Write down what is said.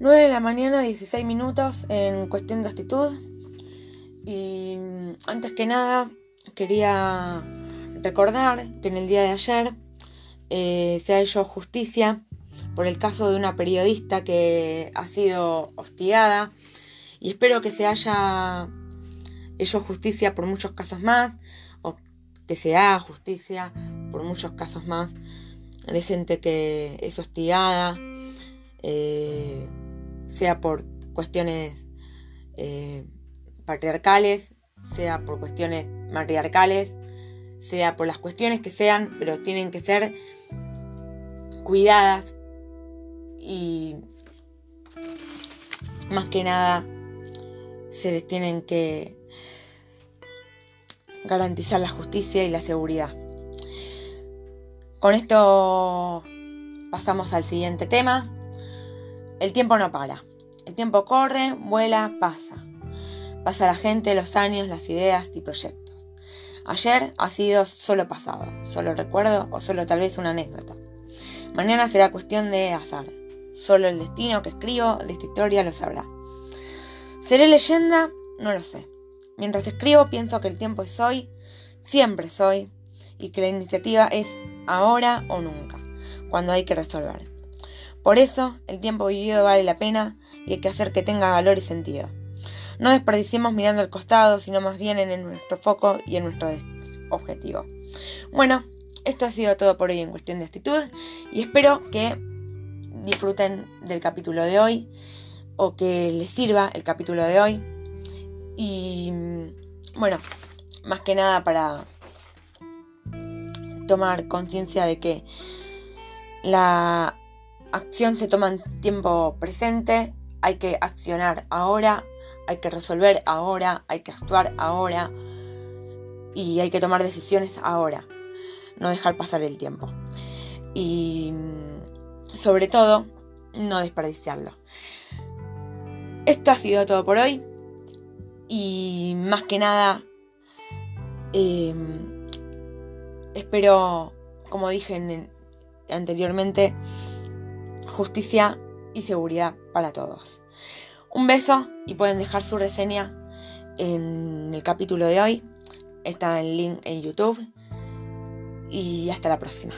9 de la mañana, 16 minutos en cuestión de actitud. Y antes que nada, quería recordar que en el día de ayer eh, se ha hecho justicia por el caso de una periodista que ha sido hostigada. Y espero que se haya hecho justicia por muchos casos más, o que se haga justicia por muchos casos más de gente que es hostigada. Eh, sea por cuestiones eh, patriarcales, sea por cuestiones matriarcales, sea por las cuestiones que sean, pero tienen que ser cuidadas y más que nada se les tienen que garantizar la justicia y la seguridad. Con esto pasamos al siguiente tema. El tiempo no para. El tiempo corre, vuela, pasa. Pasa la gente, los años, las ideas y proyectos. Ayer ha sido solo pasado, solo recuerdo o solo tal vez una anécdota. Mañana será cuestión de azar. Solo el destino que escribo de esta historia lo sabrá. ¿Seré leyenda? No lo sé. Mientras escribo pienso que el tiempo es hoy, siempre soy, y que la iniciativa es ahora o nunca, cuando hay que resolver. Por eso, el tiempo vivido vale la pena y hay que hacer que tenga valor y sentido. No desperdiciemos mirando al costado, sino más bien en nuestro foco y en nuestro objetivo. Bueno, esto ha sido todo por hoy en cuestión de actitud y espero que disfruten del capítulo de hoy o que les sirva el capítulo de hoy. Y bueno, más que nada para tomar conciencia de que la acción se toma en tiempo presente, hay que accionar ahora, hay que resolver ahora, hay que actuar ahora y hay que tomar decisiones ahora, no dejar pasar el tiempo. Y sobre todo, no desperdiciarlo. Esto ha sido todo por hoy y más que nada, em, espero, como dije anteriormente, justicia y seguridad para todos. Un beso y pueden dejar su reseña en el capítulo de hoy. Está el link en YouTube. Y hasta la próxima.